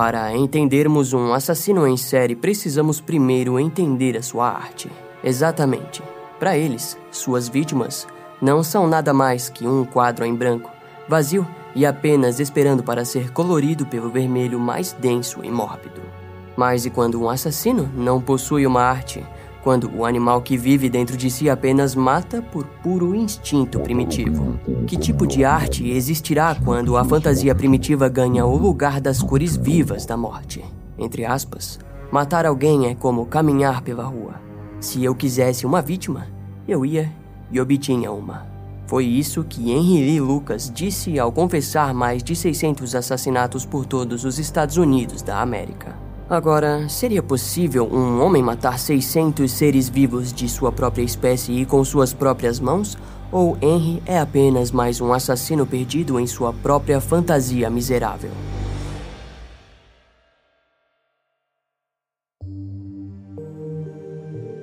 Para entendermos um assassino em série, precisamos primeiro entender a sua arte. Exatamente. Para eles, suas vítimas não são nada mais que um quadro em branco, vazio e apenas esperando para ser colorido pelo vermelho mais denso e mórbido. Mas e quando um assassino não possui uma arte? Quando o animal que vive dentro de si apenas mata por puro instinto primitivo? Que tipo de arte existirá quando a fantasia primitiva ganha o lugar das cores vivas da morte? Entre aspas, matar alguém é como caminhar pela rua. Se eu quisesse uma vítima, eu ia e obtinha uma. Foi isso que Henry Lee Lucas disse ao confessar mais de 600 assassinatos por todos os Estados Unidos da América. Agora, seria possível um homem matar 600 seres vivos de sua própria espécie e com suas próprias mãos? Ou Henry é apenas mais um assassino perdido em sua própria fantasia miserável?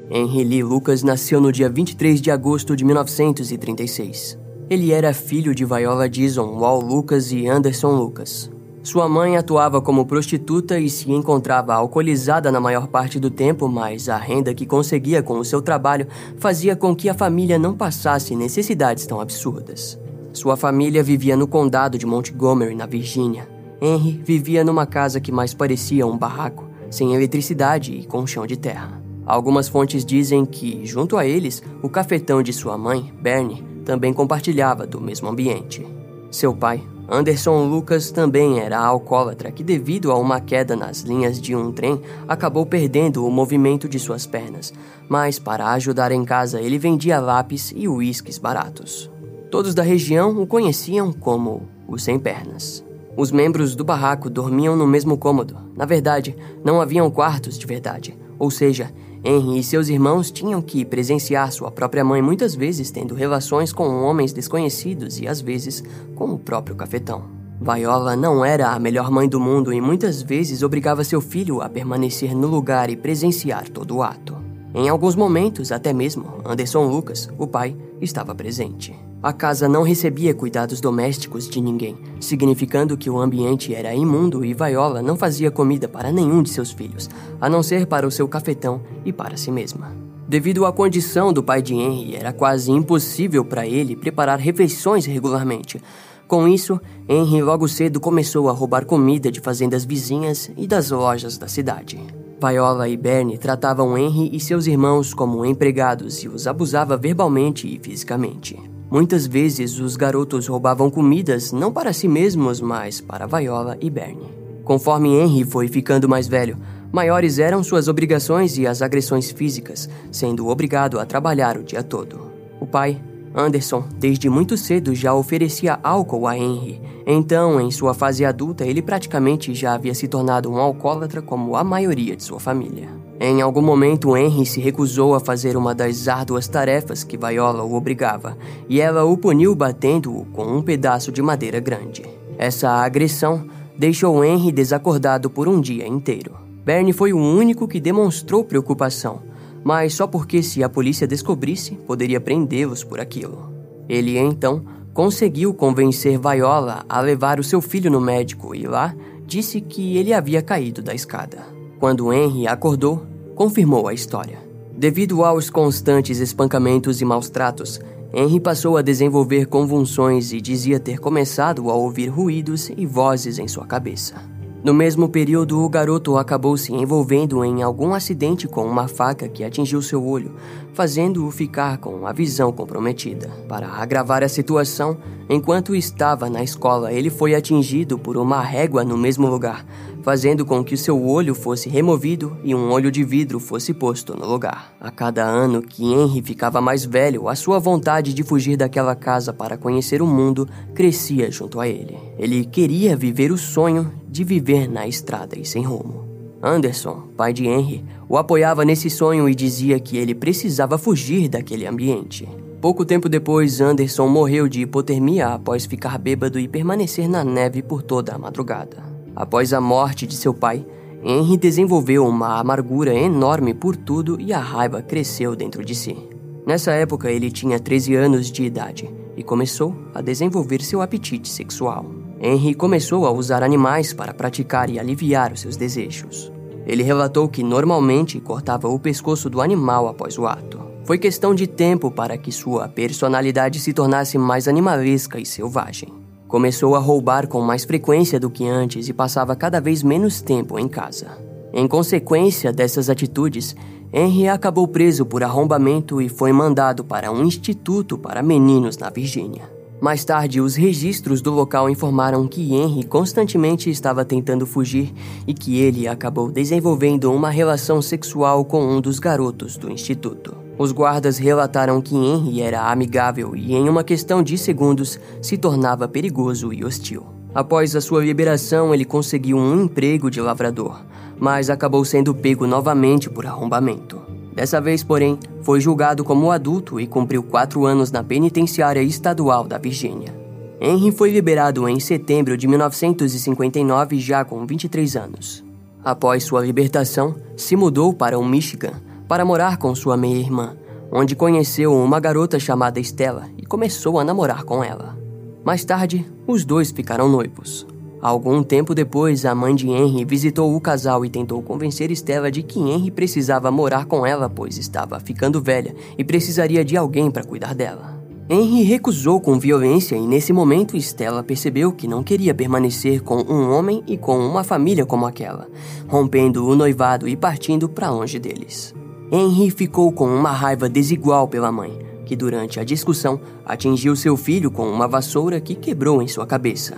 Henry Lee Lucas nasceu no dia 23 de agosto de 1936. Ele era filho de Viola Dixon, Wal Lucas e Anderson Lucas. Sua mãe atuava como prostituta e se encontrava alcoolizada na maior parte do tempo, mas a renda que conseguia com o seu trabalho fazia com que a família não passasse necessidades tão absurdas. Sua família vivia no condado de Montgomery, na Virgínia. Henry vivia numa casa que mais parecia um barraco, sem eletricidade e com chão de terra. Algumas fontes dizem que, junto a eles, o cafetão de sua mãe, Bernie, também compartilhava do mesmo ambiente. Seu pai, Anderson Lucas também era alcoólatra que, devido a uma queda nas linhas de um trem, acabou perdendo o movimento de suas pernas. Mas, para ajudar em casa, ele vendia lápis e uísques baratos. Todos da região o conheciam como o Sem Pernas. Os membros do barraco dormiam no mesmo cômodo. Na verdade, não haviam quartos de verdade. Ou seja, Henry e seus irmãos tinham que presenciar sua própria mãe muitas vezes tendo relações com homens desconhecidos e às vezes com o próprio cafetão. Viola não era a melhor mãe do mundo e muitas vezes obrigava seu filho a permanecer no lugar e presenciar todo o ato. Em alguns momentos, até mesmo, Anderson Lucas, o pai, estava presente. A casa não recebia cuidados domésticos de ninguém, significando que o ambiente era imundo e Viola não fazia comida para nenhum de seus filhos, a não ser para o seu cafetão e para si mesma. Devido à condição do pai de Henry, era quase impossível para ele preparar refeições regularmente. Com isso, Henry logo cedo começou a roubar comida de fazendas vizinhas e das lojas da cidade. Viola e Bernie tratavam Henry e seus irmãos como empregados e os abusava verbalmente e fisicamente. Muitas vezes os garotos roubavam comidas não para si mesmos, mas para Viola e Bernie. Conforme Henry foi ficando mais velho, maiores eram suas obrigações e as agressões físicas, sendo obrigado a trabalhar o dia todo. O pai, Anderson, desde muito cedo já oferecia álcool a Henry. Então, em sua fase adulta, ele praticamente já havia se tornado um alcoólatra como a maioria de sua família. Em algum momento, Henry se recusou a fazer uma das árduas tarefas que Viola o obrigava, e ela o puniu batendo-o com um pedaço de madeira grande. Essa agressão deixou Henry desacordado por um dia inteiro. Bernie foi o único que demonstrou preocupação, mas só porque se a polícia descobrisse, poderia prendê-los por aquilo. Ele então conseguiu convencer Viola a levar o seu filho no médico e lá disse que ele havia caído da escada. Quando Henry acordou, confirmou a história. Devido aos constantes espancamentos e maus tratos, Henry passou a desenvolver convulsões e dizia ter começado a ouvir ruídos e vozes em sua cabeça. No mesmo período, o garoto acabou se envolvendo em algum acidente com uma faca que atingiu seu olho, fazendo-o ficar com a visão comprometida. Para agravar a situação, enquanto estava na escola, ele foi atingido por uma régua no mesmo lugar, fazendo com que seu olho fosse removido e um olho de vidro fosse posto no lugar. A cada ano que Henry ficava mais velho, a sua vontade de fugir daquela casa para conhecer o mundo crescia junto a ele. Ele queria viver o sonho de viver na estrada e sem rumo. Anderson, pai de Henry, o apoiava nesse sonho e dizia que ele precisava fugir daquele ambiente. Pouco tempo depois, Anderson morreu de hipotermia após ficar bêbado e permanecer na neve por toda a madrugada. Após a morte de seu pai, Henry desenvolveu uma amargura enorme por tudo e a raiva cresceu dentro de si. Nessa época, ele tinha 13 anos de idade e começou a desenvolver seu apetite sexual. Henry começou a usar animais para praticar e aliviar os seus desejos. Ele relatou que normalmente cortava o pescoço do animal após o ato. Foi questão de tempo para que sua personalidade se tornasse mais animalesca e selvagem. Começou a roubar com mais frequência do que antes e passava cada vez menos tempo em casa. Em consequência dessas atitudes, Henry acabou preso por arrombamento e foi mandado para um instituto para meninos na Virgínia. Mais tarde, os registros do local informaram que Henry constantemente estava tentando fugir e que ele acabou desenvolvendo uma relação sexual com um dos garotos do instituto. Os guardas relataram que Henry era amigável e, em uma questão de segundos, se tornava perigoso e hostil. Após a sua liberação, ele conseguiu um emprego de lavrador, mas acabou sendo pego novamente por arrombamento. Dessa vez, porém, foi julgado como adulto e cumpriu quatro anos na penitenciária estadual da Virgínia. Henry foi liberado em setembro de 1959, já com 23 anos. Após sua libertação, se mudou para o Michigan para morar com sua meia-irmã, onde conheceu uma garota chamada Stella e começou a namorar com ela. Mais tarde, os dois ficaram noivos. Algum tempo depois, a mãe de Henry visitou o casal e tentou convencer Stella de que Henry precisava morar com ela, pois estava ficando velha e precisaria de alguém para cuidar dela. Henry recusou com violência e nesse momento Stella percebeu que não queria permanecer com um homem e com uma família como aquela, rompendo o noivado e partindo para longe deles. Henry ficou com uma raiva desigual pela mãe, que durante a discussão atingiu seu filho com uma vassoura que quebrou em sua cabeça.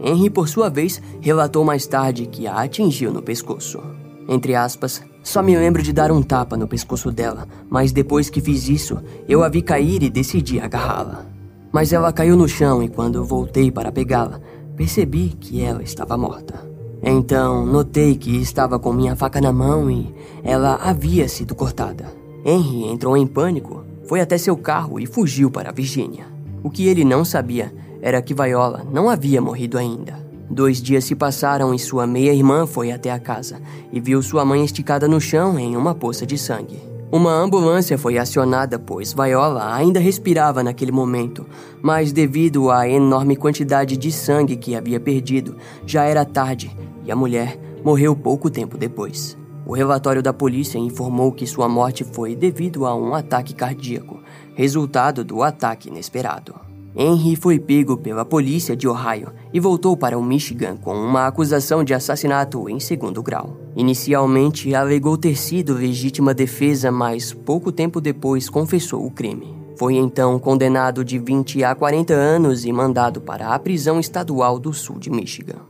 Henry, por sua vez, relatou mais tarde que a atingiu no pescoço. Entre aspas, só me lembro de dar um tapa no pescoço dela, mas depois que fiz isso, eu a vi cair e decidi agarrá-la. Mas ela caiu no chão e quando voltei para pegá-la, percebi que ela estava morta. Então, notei que estava com minha faca na mão e ela havia sido cortada. Henry entrou em pânico, foi até seu carro e fugiu para Virgínia. O que ele não sabia era que Viola não havia morrido ainda. Dois dias se passaram e sua meia-irmã foi até a casa e viu sua mãe esticada no chão em uma poça de sangue. Uma ambulância foi acionada, pois Viola ainda respirava naquele momento, mas devido à enorme quantidade de sangue que havia perdido, já era tarde e a mulher morreu pouco tempo depois. O relatório da polícia informou que sua morte foi devido a um ataque cardíaco, resultado do ataque inesperado. Henry foi pego pela polícia de Ohio e voltou para o Michigan com uma acusação de assassinato em segundo grau. Inicialmente, alegou ter sido legítima defesa, mas pouco tempo depois confessou o crime. Foi então condenado de 20 a 40 anos e mandado para a prisão estadual do sul de Michigan.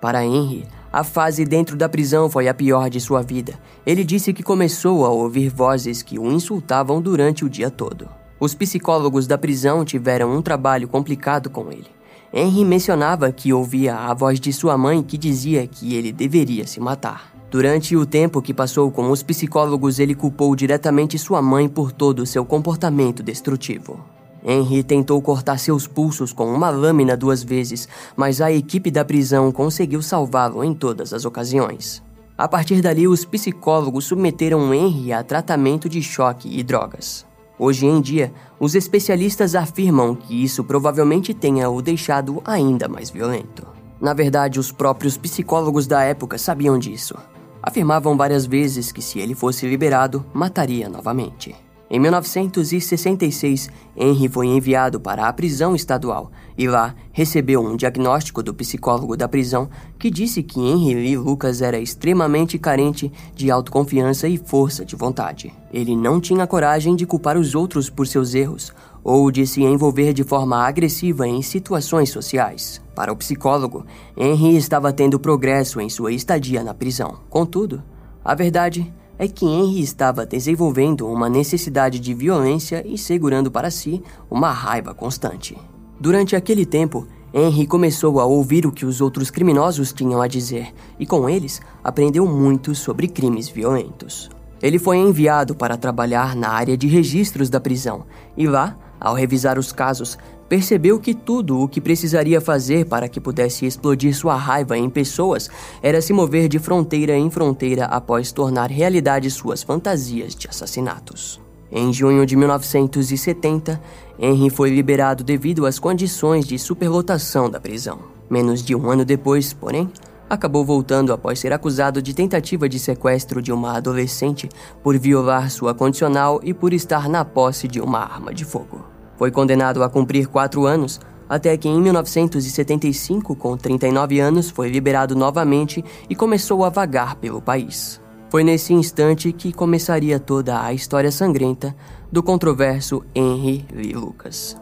Para Henry, a fase dentro da prisão foi a pior de sua vida. Ele disse que começou a ouvir vozes que o insultavam durante o dia todo. Os psicólogos da prisão tiveram um trabalho complicado com ele. Henry mencionava que ouvia a voz de sua mãe que dizia que ele deveria se matar. Durante o tempo que passou com os psicólogos, ele culpou diretamente sua mãe por todo o seu comportamento destrutivo. Henry tentou cortar seus pulsos com uma lâmina duas vezes, mas a equipe da prisão conseguiu salvá-lo em todas as ocasiões. A partir dali, os psicólogos submeteram Henry a tratamento de choque e drogas. Hoje em dia, os especialistas afirmam que isso provavelmente tenha o deixado ainda mais violento. Na verdade, os próprios psicólogos da época sabiam disso. Afirmavam várias vezes que se ele fosse liberado, mataria novamente. Em 1966, Henry foi enviado para a prisão estadual e lá recebeu um diagnóstico do psicólogo da prisão que disse que Henry Lee Lucas era extremamente carente de autoconfiança e força de vontade. Ele não tinha coragem de culpar os outros por seus erros ou de se envolver de forma agressiva em situações sociais. Para o psicólogo, Henry estava tendo progresso em sua estadia na prisão. Contudo, a verdade é que Henry estava desenvolvendo uma necessidade de violência e segurando para si uma raiva constante. Durante aquele tempo, Henry começou a ouvir o que os outros criminosos tinham a dizer e, com eles, aprendeu muito sobre crimes violentos. Ele foi enviado para trabalhar na área de registros da prisão e lá, ao revisar os casos, percebeu que tudo o que precisaria fazer para que pudesse explodir sua raiva em pessoas era se mover de fronteira em fronteira após tornar realidade suas fantasias de assassinatos. Em junho de 1970, Henry foi liberado devido às condições de superlotação da prisão. Menos de um ano depois, porém, acabou voltando após ser acusado de tentativa de sequestro de uma adolescente por violar sua condicional e por estar na posse de uma arma de fogo. Foi condenado a cumprir quatro anos, até que em 1975, com 39 anos, foi liberado novamente e começou a vagar pelo país. Foi nesse instante que começaria toda a história sangrenta do controverso Henry Lee Lucas.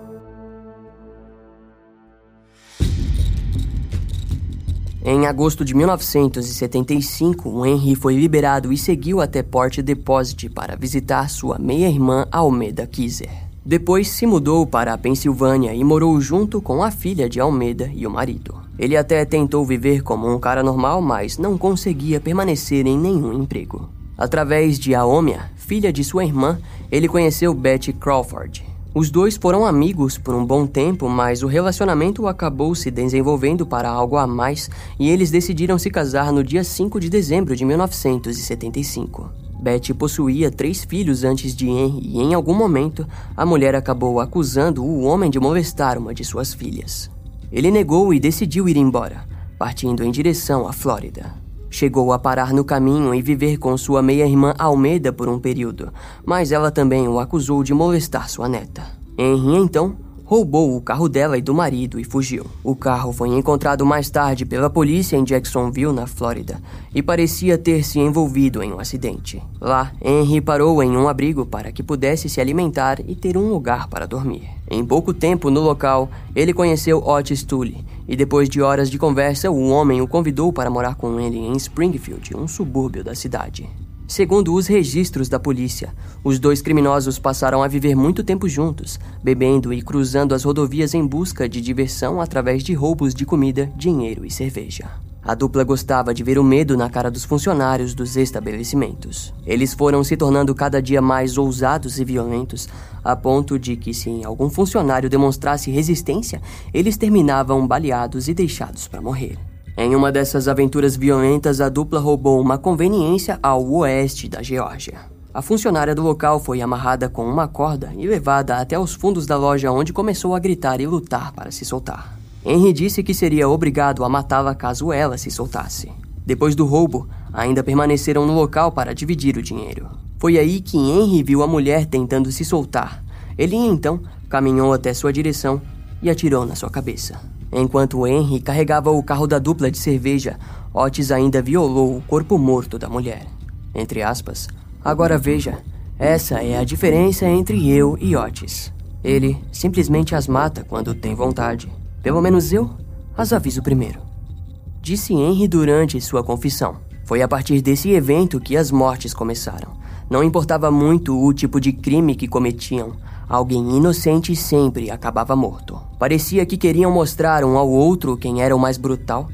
Em agosto de 1975, o Henry foi liberado e seguiu até Port Deposit para visitar sua meia-irmã Almeda Kizer. Depois se mudou para a Pensilvânia e morou junto com a filha de Almeda e o marido. Ele até tentou viver como um cara normal, mas não conseguia permanecer em nenhum emprego. Através de Aomia, filha de sua irmã, ele conheceu Betty Crawford, os dois foram amigos por um bom tempo, mas o relacionamento acabou se desenvolvendo para algo a mais e eles decidiram se casar no dia 5 de dezembro de 1975. Betty possuía três filhos antes de Henry e, em algum momento, a mulher acabou acusando o homem de molestar uma de suas filhas. Ele negou e decidiu ir embora, partindo em direção à Flórida. Chegou a parar no caminho e viver com sua meia-irmã Almeida por um período, mas ela também o acusou de molestar sua neta. Henry então roubou o carro dela e do marido e fugiu. O carro foi encontrado mais tarde pela polícia em Jacksonville, na Flórida, e parecia ter se envolvido em um acidente. Lá, Henry parou em um abrigo para que pudesse se alimentar e ter um lugar para dormir. Em pouco tempo no local, ele conheceu Otis Tully, e depois de horas de conversa, o homem o convidou para morar com ele em Springfield, um subúrbio da cidade. Segundo os registros da polícia, os dois criminosos passaram a viver muito tempo juntos, bebendo e cruzando as rodovias em busca de diversão através de roubos de comida, dinheiro e cerveja. A dupla gostava de ver o medo na cara dos funcionários dos estabelecimentos. Eles foram se tornando cada dia mais ousados e violentos, a ponto de que, se algum funcionário demonstrasse resistência, eles terminavam baleados e deixados para morrer. Em uma dessas aventuras violentas, a dupla roubou uma conveniência ao oeste da Geórgia. A funcionária do local foi amarrada com uma corda e levada até os fundos da loja, onde começou a gritar e lutar para se soltar. Henry disse que seria obrigado a matá-la caso ela se soltasse. Depois do roubo, ainda permaneceram no local para dividir o dinheiro. Foi aí que Henry viu a mulher tentando se soltar. Ele então caminhou até sua direção e atirou na sua cabeça. Enquanto Henry carregava o carro da dupla de cerveja, Otis ainda violou o corpo morto da mulher. Entre aspas, agora veja, essa é a diferença entre eu e Otis. Ele simplesmente as mata quando tem vontade. Pelo menos eu as aviso primeiro. Disse Henry durante sua confissão. Foi a partir desse evento que as mortes começaram. Não importava muito o tipo de crime que cometiam, Alguém inocente sempre acabava morto. Parecia que queriam mostrar um ao outro quem era o mais brutal,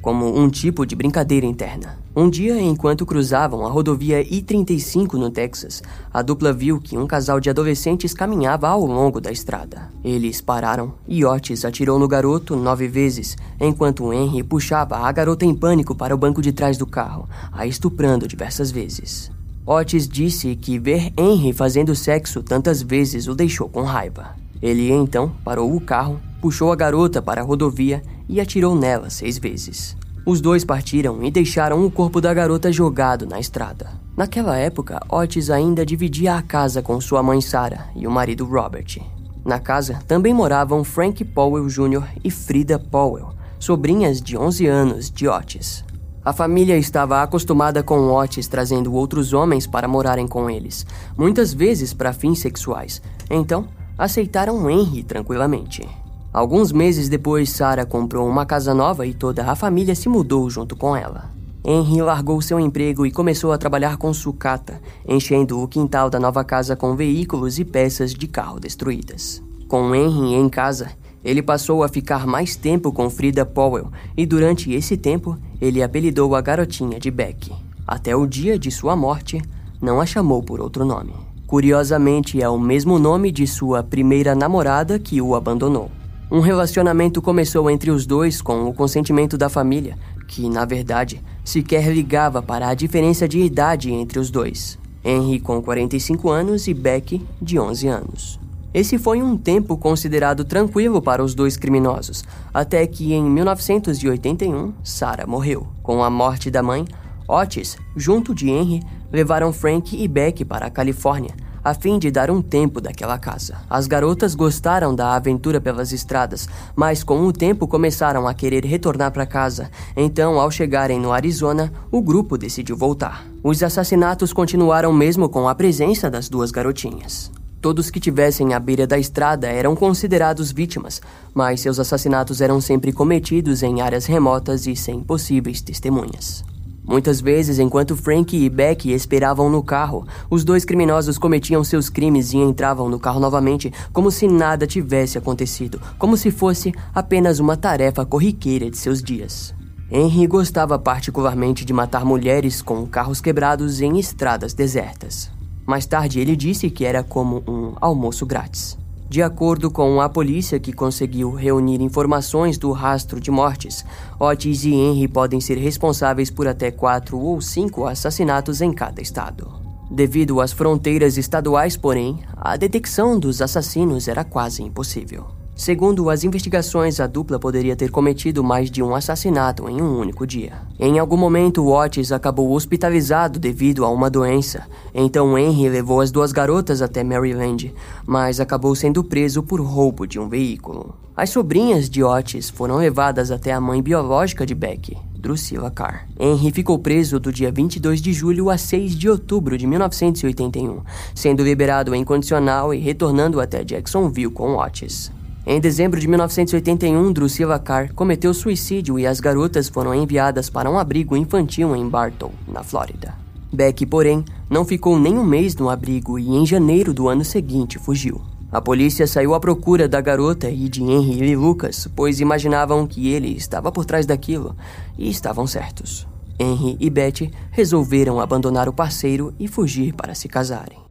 como um tipo de brincadeira interna. Um dia, enquanto cruzavam a rodovia I-35 no Texas, a dupla viu que um casal de adolescentes caminhava ao longo da estrada. Eles pararam e Otis atirou no garoto nove vezes, enquanto Henry puxava a garota em pânico para o banco de trás do carro, a estuprando diversas vezes. Otis disse que ver Henry fazendo sexo tantas vezes o deixou com raiva. Ele então parou o carro, puxou a garota para a rodovia e atirou nela seis vezes. Os dois partiram e deixaram o corpo da garota jogado na estrada. Naquela época, Otis ainda dividia a casa com sua mãe Sarah e o marido Robert. Na casa também moravam Frank Powell Jr. e Frida Powell, sobrinhas de 11 anos de Otis. A família estava acostumada com Otis trazendo outros homens para morarem com eles, muitas vezes para fins sexuais. Então, aceitaram Henry tranquilamente. Alguns meses depois, Sarah comprou uma casa nova e toda a família se mudou junto com ela. Henry largou seu emprego e começou a trabalhar com sucata, enchendo o quintal da nova casa com veículos e peças de carro destruídas. Com Henry em casa, ele passou a ficar mais tempo com Frida Powell e durante esse tempo ele apelidou a garotinha de Beck. Até o dia de sua morte, não a chamou por outro nome. Curiosamente, é o mesmo nome de sua primeira namorada que o abandonou. Um relacionamento começou entre os dois com o consentimento da família, que, na verdade, sequer ligava para a diferença de idade entre os dois. Henry com 45 anos e Beck de 11 anos. Esse foi um tempo considerado tranquilo para os dois criminosos, até que em 1981 Sarah morreu. Com a morte da mãe, Otis, junto de Henry, levaram Frank e Beck para a Califórnia, a fim de dar um tempo daquela casa. As garotas gostaram da aventura pelas estradas, mas com o tempo começaram a querer retornar para casa. Então, ao chegarem no Arizona, o grupo decidiu voltar. Os assassinatos continuaram mesmo com a presença das duas garotinhas. Todos que tivessem à beira da estrada eram considerados vítimas, mas seus assassinatos eram sempre cometidos em áreas remotas e sem possíveis testemunhas. Muitas vezes, enquanto Frank e Beck esperavam no carro, os dois criminosos cometiam seus crimes e entravam no carro novamente como se nada tivesse acontecido, como se fosse apenas uma tarefa corriqueira de seus dias. Henry gostava particularmente de matar mulheres com carros quebrados em estradas desertas. Mais tarde, ele disse que era como um almoço grátis. De acordo com a polícia que conseguiu reunir informações do rastro de mortes, Otis e Henry podem ser responsáveis por até quatro ou cinco assassinatos em cada estado. Devido às fronteiras estaduais, porém, a detecção dos assassinos era quase impossível. Segundo as investigações, a dupla poderia ter cometido mais de um assassinato em um único dia. Em algum momento, Otis acabou hospitalizado devido a uma doença. Então Henry levou as duas garotas até Maryland, mas acabou sendo preso por roubo de um veículo. As sobrinhas de Otis foram levadas até a mãe biológica de Beck, Drusilla Carr. Henry ficou preso do dia 22 de julho a 6 de outubro de 1981, sendo liberado em condicional e retornando até Jacksonville com Otis. Em dezembro de 1981, Drusilla Carr cometeu suicídio e as garotas foram enviadas para um abrigo infantil em Bartow, na Flórida. Beck, porém, não ficou nem um mês no abrigo e em janeiro do ano seguinte fugiu. A polícia saiu à procura da garota e de Henry e Lucas, pois imaginavam que ele estava por trás daquilo, e estavam certos. Henry e Betty resolveram abandonar o parceiro e fugir para se casarem.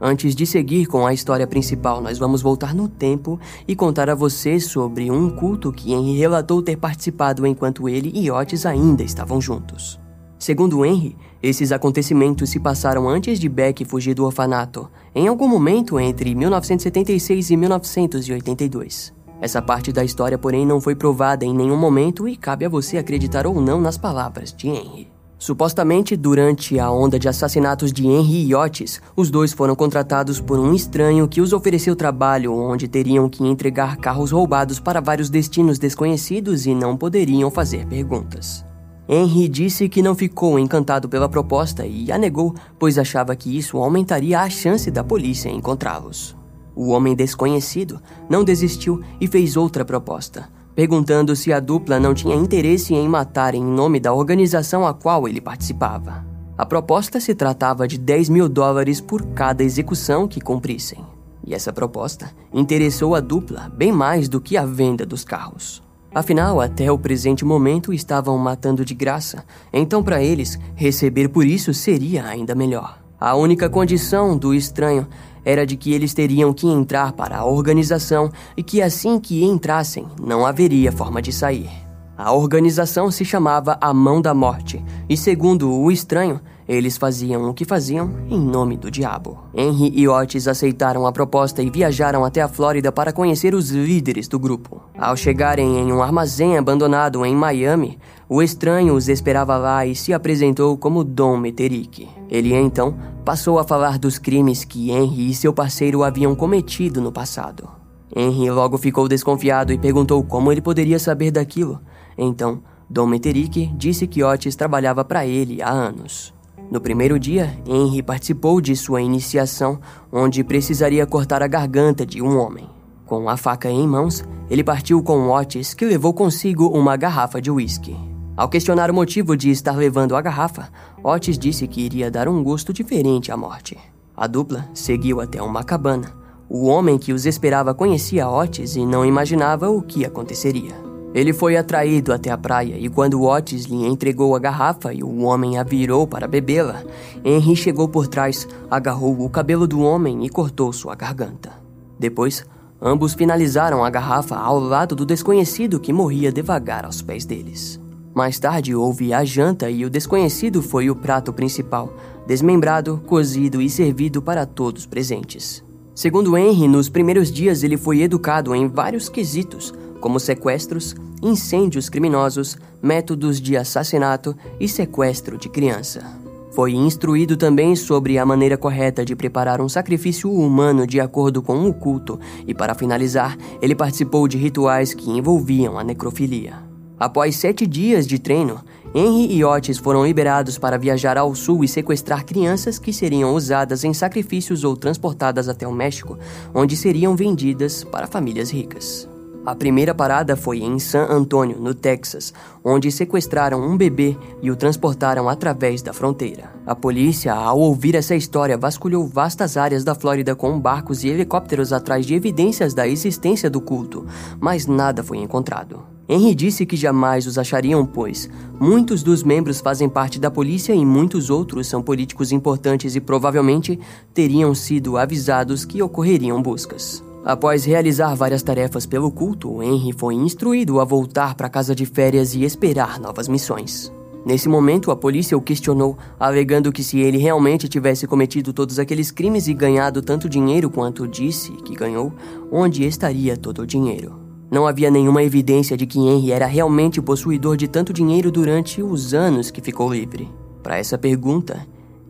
Antes de seguir com a história principal, nós vamos voltar no tempo e contar a você sobre um culto que Henry relatou ter participado enquanto ele e Otis ainda estavam juntos. Segundo Henry, esses acontecimentos se passaram antes de Beck fugir do orfanato, em algum momento entre 1976 e 1982. Essa parte da história, porém, não foi provada em nenhum momento e cabe a você acreditar ou não nas palavras de Henry. Supostamente, durante a onda de assassinatos de Henry Otis, os dois foram contratados por um estranho que os ofereceu trabalho onde teriam que entregar carros roubados para vários destinos desconhecidos e não poderiam fazer perguntas. Henry disse que não ficou encantado pela proposta e a negou, pois achava que isso aumentaria a chance da polícia encontrá-los. O homem desconhecido não desistiu e fez outra proposta, perguntando se a dupla não tinha interesse em matar em nome da organização a qual ele participava. A proposta se tratava de 10 mil dólares por cada execução que cumprissem. E essa proposta interessou a dupla bem mais do que a venda dos carros. Afinal, até o presente momento estavam matando de graça, então para eles, receber por isso seria ainda melhor. A única condição do estranho era de que eles teriam que entrar para a organização e que assim que entrassem, não haveria forma de sair. A organização se chamava A Mão da Morte, e segundo o estranho, eles faziam o que faziam em nome do diabo. Henry e Otis aceitaram a proposta e viajaram até a Flórida para conhecer os líderes do grupo. Ao chegarem em um armazém abandonado em Miami, o estranho os esperava lá e se apresentou como Dom Meterick. Ele então passou a falar dos crimes que Henry e seu parceiro haviam cometido no passado. Henry logo ficou desconfiado e perguntou como ele poderia saber daquilo. Então, Dom Meterick disse que Otis trabalhava para ele há anos. No primeiro dia, Henry participou de sua iniciação, onde precisaria cortar a garganta de um homem. Com a faca em mãos, ele partiu com Otis, que levou consigo uma garrafa de uísque. Ao questionar o motivo de estar levando a garrafa, Otis disse que iria dar um gosto diferente à morte. A dupla seguiu até uma cabana. O homem que os esperava conhecia Otis e não imaginava o que aconteceria. Ele foi atraído até a praia e quando Otis lhe entregou a garrafa e o homem a virou para bebê-la, Henry chegou por trás, agarrou o cabelo do homem e cortou sua garganta. Depois, ambos finalizaram a garrafa ao lado do desconhecido que morria devagar aos pés deles. Mais tarde houve a janta e o desconhecido foi o prato principal, desmembrado, cozido e servido para todos presentes. Segundo Henry, nos primeiros dias ele foi educado em vários quesitos, como sequestros, incêndios criminosos, métodos de assassinato e sequestro de criança. Foi instruído também sobre a maneira correta de preparar um sacrifício humano de acordo com o culto, e para finalizar, ele participou de rituais que envolviam a necrofilia. Após sete dias de treino, Henry e Otis foram liberados para viajar ao sul e sequestrar crianças que seriam usadas em sacrifícios ou transportadas até o México, onde seriam vendidas para famílias ricas. A primeira parada foi em San Antonio, no Texas, onde sequestraram um bebê e o transportaram através da fronteira. A polícia, ao ouvir essa história, vasculhou vastas áreas da Flórida com barcos e helicópteros atrás de evidências da existência do culto, mas nada foi encontrado. Henry disse que jamais os achariam, pois muitos dos membros fazem parte da polícia e muitos outros são políticos importantes e provavelmente teriam sido avisados que ocorreriam buscas. Após realizar várias tarefas pelo culto, Henry foi instruído a voltar para casa de férias e esperar novas missões. Nesse momento, a polícia o questionou, alegando que se ele realmente tivesse cometido todos aqueles crimes e ganhado tanto dinheiro quanto disse que ganhou, onde estaria todo o dinheiro? Não havia nenhuma evidência de que Henry era realmente possuidor de tanto dinheiro durante os anos que ficou livre. Para essa pergunta,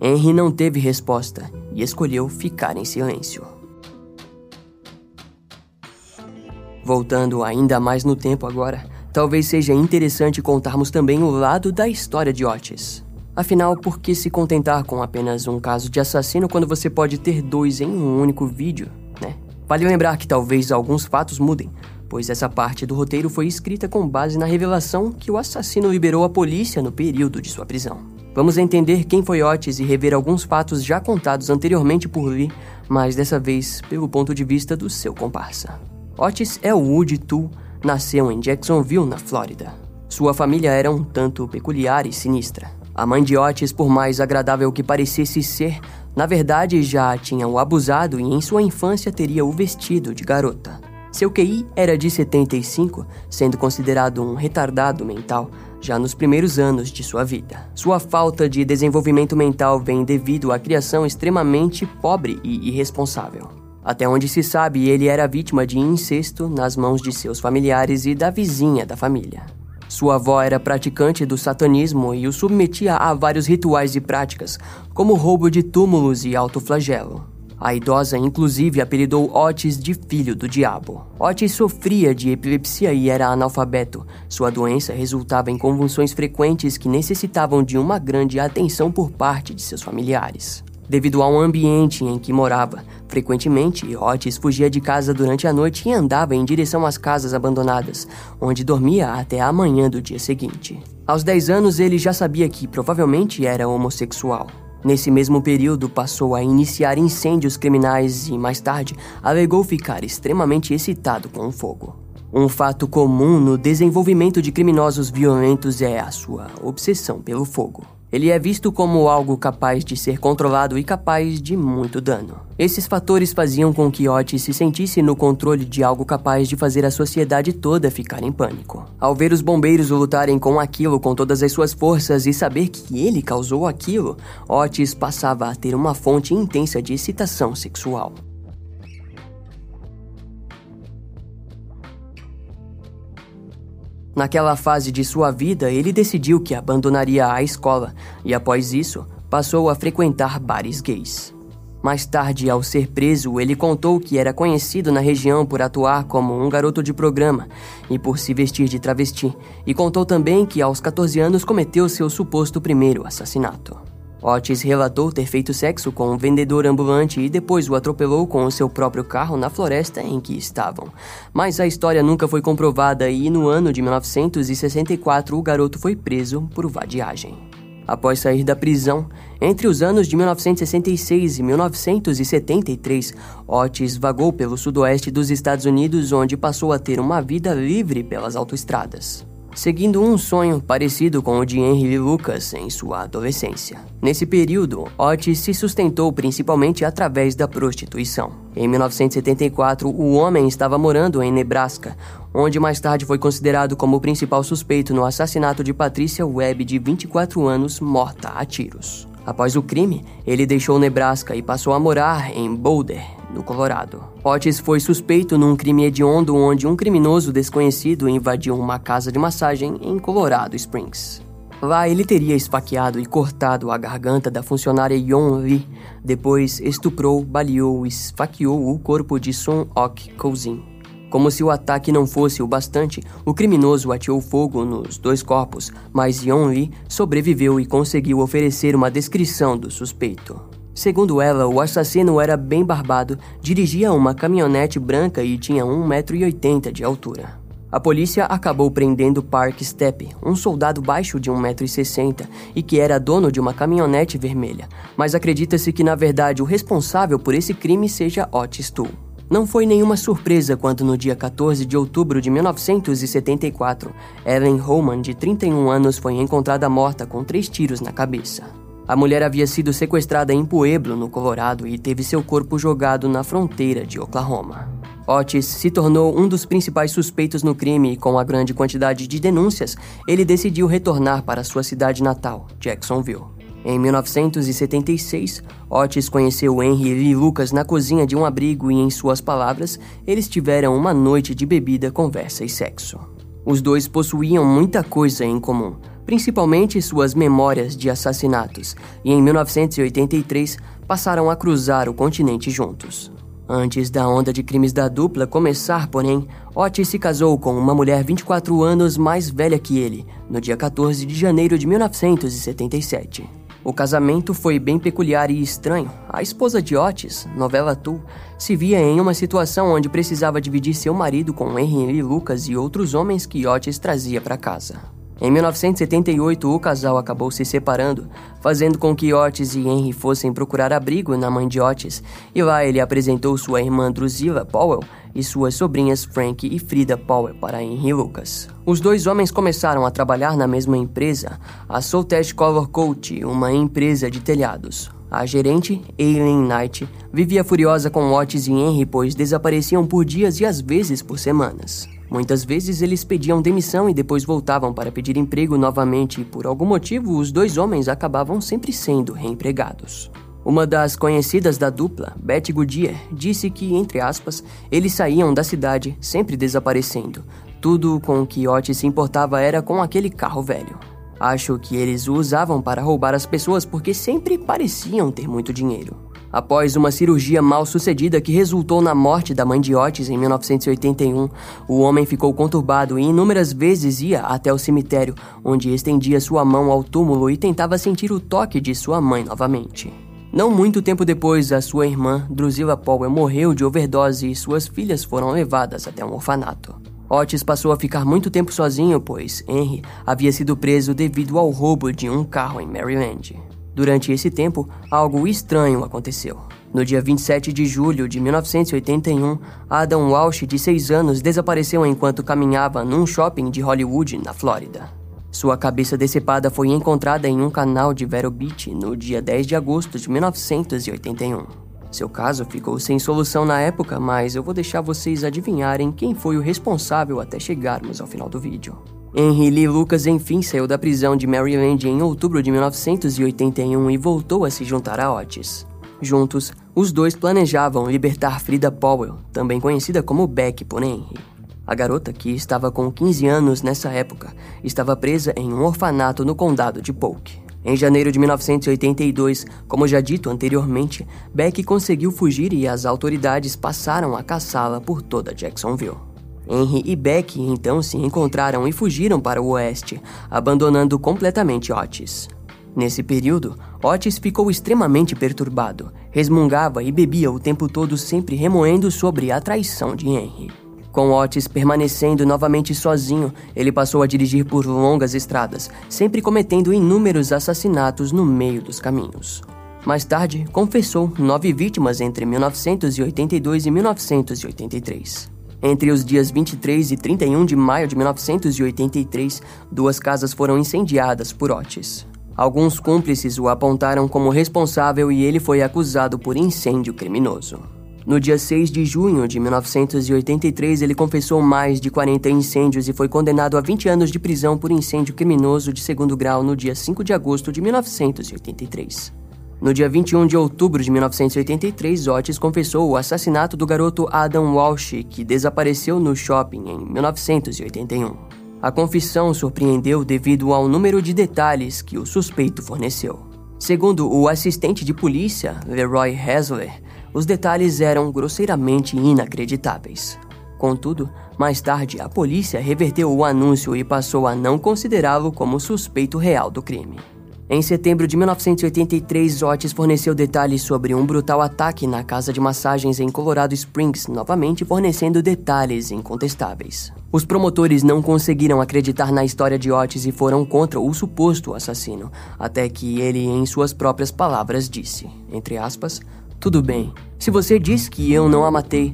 Henry não teve resposta e escolheu ficar em silêncio. Voltando ainda mais no tempo agora, talvez seja interessante contarmos também o lado da história de Otis. Afinal, por que se contentar com apenas um caso de assassino quando você pode ter dois em um único vídeo, né? Vale lembrar que talvez alguns fatos mudem, pois essa parte do roteiro foi escrita com base na revelação que o assassino liberou a polícia no período de sua prisão. Vamos entender quem foi Otis e rever alguns fatos já contados anteriormente por Lee, mas dessa vez pelo ponto de vista do seu comparsa. Otis Elwood Tu nasceu em Jacksonville, na Flórida. Sua família era um tanto peculiar e sinistra. A mãe de Otis, por mais agradável que parecesse ser, na verdade já tinha o abusado e em sua infância teria o vestido de garota. Seu QI era de 75, sendo considerado um retardado mental já nos primeiros anos de sua vida. Sua falta de desenvolvimento mental vem devido à criação extremamente pobre e irresponsável. Até onde se sabe, ele era vítima de incesto nas mãos de seus familiares e da vizinha da família. Sua avó era praticante do satanismo e o submetia a vários rituais e práticas, como roubo de túmulos e autoflagelo. A idosa inclusive apelidou Otis de filho do diabo. Otis sofria de epilepsia e era analfabeto. Sua doença resultava em convulsões frequentes que necessitavam de uma grande atenção por parte de seus familiares devido ao ambiente em que morava. Frequentemente, Otis fugia de casa durante a noite e andava em direção às casas abandonadas, onde dormia até a manhã do dia seguinte. Aos 10 anos, ele já sabia que provavelmente era homossexual. Nesse mesmo período, passou a iniciar incêndios criminais e, mais tarde, alegou ficar extremamente excitado com o fogo. Um fato comum no desenvolvimento de criminosos violentos é a sua obsessão pelo fogo. Ele é visto como algo capaz de ser controlado e capaz de muito dano. Esses fatores faziam com que Otis se sentisse no controle de algo capaz de fazer a sociedade toda ficar em pânico. Ao ver os bombeiros lutarem com aquilo com todas as suas forças e saber que ele causou aquilo, Otis passava a ter uma fonte intensa de excitação sexual. Naquela fase de sua vida, ele decidiu que abandonaria a escola e, após isso, passou a frequentar bares gays. Mais tarde, ao ser preso, ele contou que era conhecido na região por atuar como um garoto de programa e por se vestir de travesti, e contou também que aos 14 anos cometeu seu suposto primeiro assassinato. Otis relatou ter feito sexo com um vendedor ambulante e depois o atropelou com o seu próprio carro na floresta em que estavam. Mas a história nunca foi comprovada e no ano de 1964 o garoto foi preso por vadiagem. Após sair da prisão, entre os anos de 1966 e 1973, Otis vagou pelo sudoeste dos Estados Unidos, onde passou a ter uma vida livre pelas autoestradas seguindo um sonho parecido com o de Henry Lucas em sua adolescência. Nesse período, Otis se sustentou principalmente através da prostituição. Em 1974, o homem estava morando em Nebraska, onde mais tarde foi considerado como o principal suspeito no assassinato de Patricia Webb, de 24 anos, morta a tiros. Após o crime, ele deixou Nebraska e passou a morar em Boulder, no Colorado. Otis foi suspeito num crime hediondo onde um criminoso desconhecido invadiu uma casa de massagem em Colorado Springs. Lá ele teria esfaqueado e cortado a garganta da funcionária Yon Lee, depois estuprou, baleou e esfaqueou o corpo de Sun Ok Kouzin. Como se o ataque não fosse o bastante, o criminoso ateou fogo nos dois corpos, mas Yeon Lee sobreviveu e conseguiu oferecer uma descrição do suspeito. Segundo ela, o assassino era bem barbado, dirigia uma caminhonete branca e tinha 1,80m de altura. A polícia acabou prendendo Park Stepp, um soldado baixo de 1,60m e que era dono de uma caminhonete vermelha, mas acredita-se que na verdade o responsável por esse crime seja Otis Tull. Não foi nenhuma surpresa quando, no dia 14 de outubro de 1974, Ellen Holman, de 31 anos, foi encontrada morta com três tiros na cabeça. A mulher havia sido sequestrada em Pueblo, no Colorado, e teve seu corpo jogado na fronteira de Oklahoma. Otis se tornou um dos principais suspeitos no crime e, com a grande quantidade de denúncias, ele decidiu retornar para sua cidade natal, Jacksonville. Em 1976, Otis conheceu Henry e Lucas na cozinha de um abrigo e, em suas palavras, eles tiveram uma noite de bebida, conversa e sexo. Os dois possuíam muita coisa em comum, principalmente suas memórias de assassinatos, e em 1983 passaram a cruzar o continente juntos. Antes da onda de crimes da dupla começar, porém, Otis se casou com uma mulher 24 anos mais velha que ele, no dia 14 de janeiro de 1977. O casamento foi bem peculiar e estranho. A esposa de Otis, novela Tu, se via em uma situação onde precisava dividir seu marido com Henry Lucas e outros homens que Otis trazia para casa. Em 1978, o casal acabou se separando, fazendo com que Otis e Henry fossem procurar abrigo na mãe de Otis, e lá ele apresentou sua irmã Drusilla Powell e suas sobrinhas Frank e Frida Powell para Henry Lucas. Os dois homens começaram a trabalhar na mesma empresa, a Soltech Color Coat, uma empresa de telhados. A gerente, Aileen Knight, vivia furiosa com Otis e Henry pois desapareciam por dias e às vezes por semanas. Muitas vezes eles pediam demissão e depois voltavam para pedir emprego novamente, e por algum motivo os dois homens acabavam sempre sendo reempregados. Uma das conhecidas da dupla, Betty Goodyear, disse que, entre aspas, eles saíam da cidade sempre desaparecendo. Tudo com o que Otis se importava era com aquele carro velho. Acho que eles o usavam para roubar as pessoas porque sempre pareciam ter muito dinheiro. Após uma cirurgia mal sucedida que resultou na morte da mãe de Otis em 1981, o homem ficou conturbado e inúmeras vezes ia até o cemitério, onde estendia sua mão ao túmulo e tentava sentir o toque de sua mãe novamente. Não muito tempo depois, a sua irmã, Drusilla Powell, morreu de overdose e suas filhas foram levadas até um orfanato. Otis passou a ficar muito tempo sozinho, pois Henry havia sido preso devido ao roubo de um carro em Maryland. Durante esse tempo, algo estranho aconteceu. No dia 27 de julho de 1981, Adam Walsh, de 6 anos, desapareceu enquanto caminhava num shopping de Hollywood, na Flórida. Sua cabeça decepada foi encontrada em um canal de Vero Beach no dia 10 de agosto de 1981. Seu caso ficou sem solução na época, mas eu vou deixar vocês adivinharem quem foi o responsável até chegarmos ao final do vídeo. Henry Lee Lucas enfim saiu da prisão de Maryland em outubro de 1981 e voltou a se juntar a Otis. Juntos, os dois planejavam libertar Frida Powell, também conhecida como Beck por Henry. A garota, que estava com 15 anos nessa época, estava presa em um orfanato no condado de Polk. Em janeiro de 1982, como já dito anteriormente, Beck conseguiu fugir e as autoridades passaram a caçá-la por toda Jacksonville. Henry e Beck então se encontraram e fugiram para o oeste, abandonando completamente Otis. Nesse período, Otis ficou extremamente perturbado, resmungava e bebia o tempo todo, sempre remoendo sobre a traição de Henry. Com Otis permanecendo novamente sozinho, ele passou a dirigir por longas estradas, sempre cometendo inúmeros assassinatos no meio dos caminhos. Mais tarde, confessou nove vítimas entre 1982 e 1983. Entre os dias 23 e 31 de maio de 1983, duas casas foram incendiadas por Otis. Alguns cúmplices o apontaram como responsável e ele foi acusado por incêndio criminoso. No dia 6 de junho de 1983, ele confessou mais de 40 incêndios e foi condenado a 20 anos de prisão por incêndio criminoso de segundo grau no dia 5 de agosto de 1983. No dia 21 de outubro de 1983, Otis confessou o assassinato do garoto Adam Walsh, que desapareceu no shopping em 1981. A confissão surpreendeu devido ao número de detalhes que o suspeito forneceu. Segundo o assistente de polícia, Leroy Hasler, os detalhes eram grosseiramente inacreditáveis. Contudo, mais tarde, a polícia reverteu o anúncio e passou a não considerá-lo como suspeito real do crime. Em setembro de 1983, Otis forneceu detalhes sobre um brutal ataque na casa de massagens em Colorado Springs, novamente fornecendo detalhes incontestáveis. Os promotores não conseguiram acreditar na história de Otis e foram contra o suposto assassino, até que ele, em suas próprias palavras, disse, entre aspas, tudo bem. Se você diz que eu não a matei,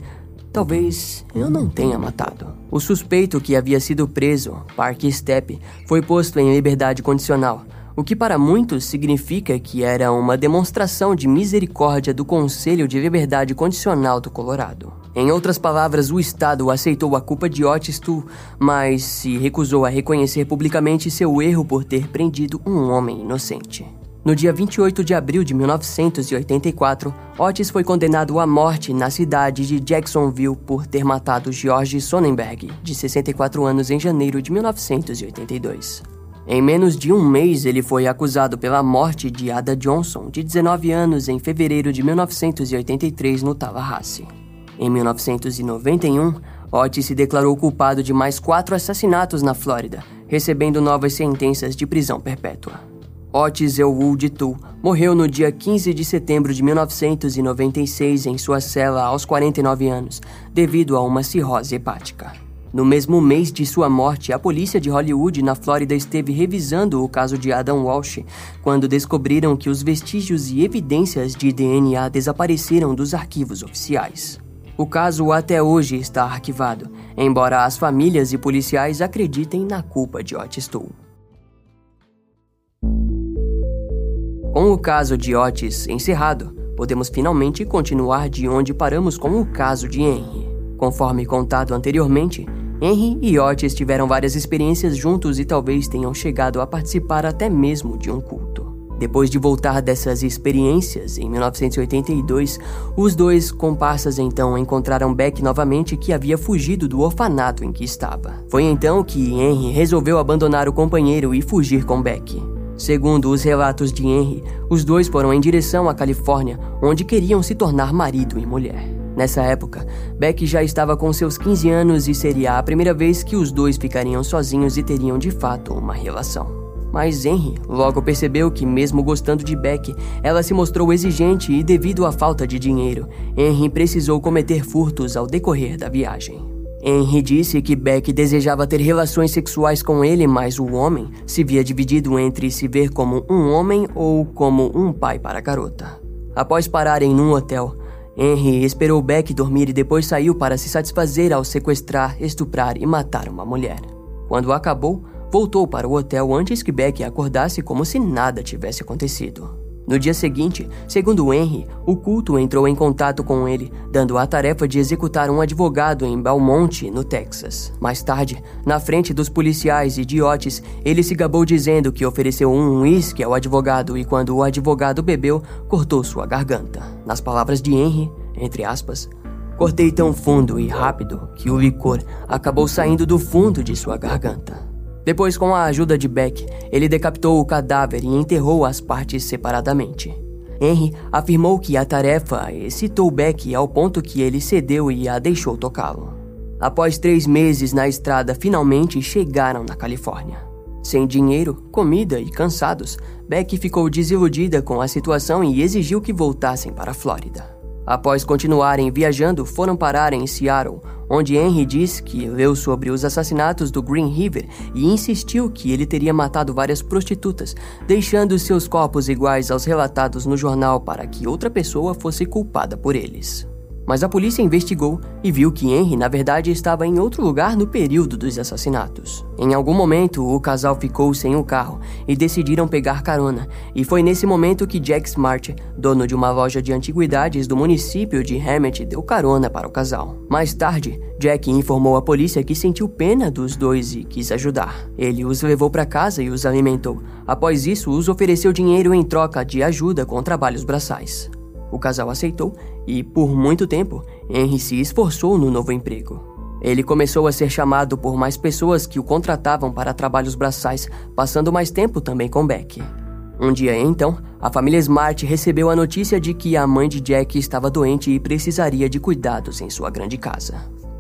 talvez eu não tenha matado. O suspeito que havia sido preso, Park Step, foi posto em liberdade condicional, o que para muitos significa que era uma demonstração de misericórdia do Conselho de Liberdade Condicional do Colorado. Em outras palavras, o Estado aceitou a culpa de Otis Tu, mas se recusou a reconhecer publicamente seu erro por ter prendido um homem inocente. No dia 28 de abril de 1984, Otis foi condenado à morte na cidade de Jacksonville por ter matado George Sonnenberg, de 64 anos, em janeiro de 1982. Em menos de um mês, ele foi acusado pela morte de Ada Johnson, de 19 anos, em fevereiro de 1983, no Tallahassee. Em 1991, Otis se declarou culpado de mais quatro assassinatos na Flórida, recebendo novas sentenças de prisão perpétua. Otis Elwood Tu morreu no dia 15 de setembro de 1996 em sua cela aos 49 anos, devido a uma cirrose hepática. No mesmo mês de sua morte, a polícia de Hollywood, na Flórida, esteve revisando o caso de Adam Walsh quando descobriram que os vestígios e evidências de DNA desapareceram dos arquivos oficiais. O caso até hoje está arquivado, embora as famílias e policiais acreditem na culpa de Otis Toole. Com o caso de Otis encerrado, podemos finalmente continuar de onde paramos com o caso de Henry. Conforme contado anteriormente, Henry e Otis tiveram várias experiências juntos e talvez tenham chegado a participar até mesmo de um culto. Depois de voltar dessas experiências, em 1982, os dois comparsas então encontraram Beck novamente que havia fugido do orfanato em que estava. Foi então que Henry resolveu abandonar o companheiro e fugir com Beck. Segundo os relatos de Henry, os dois foram em direção à Califórnia, onde queriam se tornar marido e mulher. Nessa época, Beck já estava com seus 15 anos e seria a primeira vez que os dois ficariam sozinhos e teriam de fato uma relação. Mas Henry logo percebeu que, mesmo gostando de Beck, ela se mostrou exigente e, devido à falta de dinheiro, Henry precisou cometer furtos ao decorrer da viagem. Henry disse que Beck desejava ter relações sexuais com ele, mas o homem se via dividido entre se ver como um homem ou como um pai para a garota. Após pararem num hotel, Henry esperou Beck dormir e depois saiu para se satisfazer ao sequestrar, estuprar e matar uma mulher. Quando acabou, voltou para o hotel antes que Beck acordasse como se nada tivesse acontecido. No dia seguinte, segundo Henry, o culto entrou em contato com ele, dando a tarefa de executar um advogado em Belmont, no Texas. Mais tarde, na frente dos policiais idiotes, ele se gabou dizendo que ofereceu um uísque ao advogado e quando o advogado bebeu, cortou sua garganta. Nas palavras de Henry, entre aspas, cortei tão fundo e rápido que o licor acabou saindo do fundo de sua garganta. Depois, com a ajuda de Beck, ele decapitou o cadáver e enterrou as partes separadamente. Henry afirmou que a tarefa excitou Beck ao ponto que ele cedeu e a deixou tocá-lo. Após três meses na estrada, finalmente chegaram na Califórnia. Sem dinheiro, comida e cansados, Beck ficou desiludida com a situação e exigiu que voltassem para a Flórida. Após continuarem viajando, foram parar em Seattle, onde Henry diz que leu sobre os assassinatos do Green River e insistiu que ele teria matado várias prostitutas, deixando seus corpos iguais aos relatados no jornal para que outra pessoa fosse culpada por eles. Mas a polícia investigou e viu que Henry, na verdade, estava em outro lugar no período dos assassinatos. Em algum momento, o casal ficou sem o carro e decidiram pegar carona, e foi nesse momento que Jack Smart, dono de uma loja de antiguidades do município de Hammett, deu carona para o casal. Mais tarde, Jack informou à polícia que sentiu pena dos dois e quis ajudar. Ele os levou para casa e os alimentou. Após isso, os ofereceu dinheiro em troca de ajuda com trabalhos braçais. O casal aceitou e, por muito tempo, Henry se esforçou no novo emprego. Ele começou a ser chamado por mais pessoas que o contratavam para trabalhos braçais, passando mais tempo também com Beck. Um dia então, a família Smart recebeu a notícia de que a mãe de Jack estava doente e precisaria de cuidados em sua grande casa.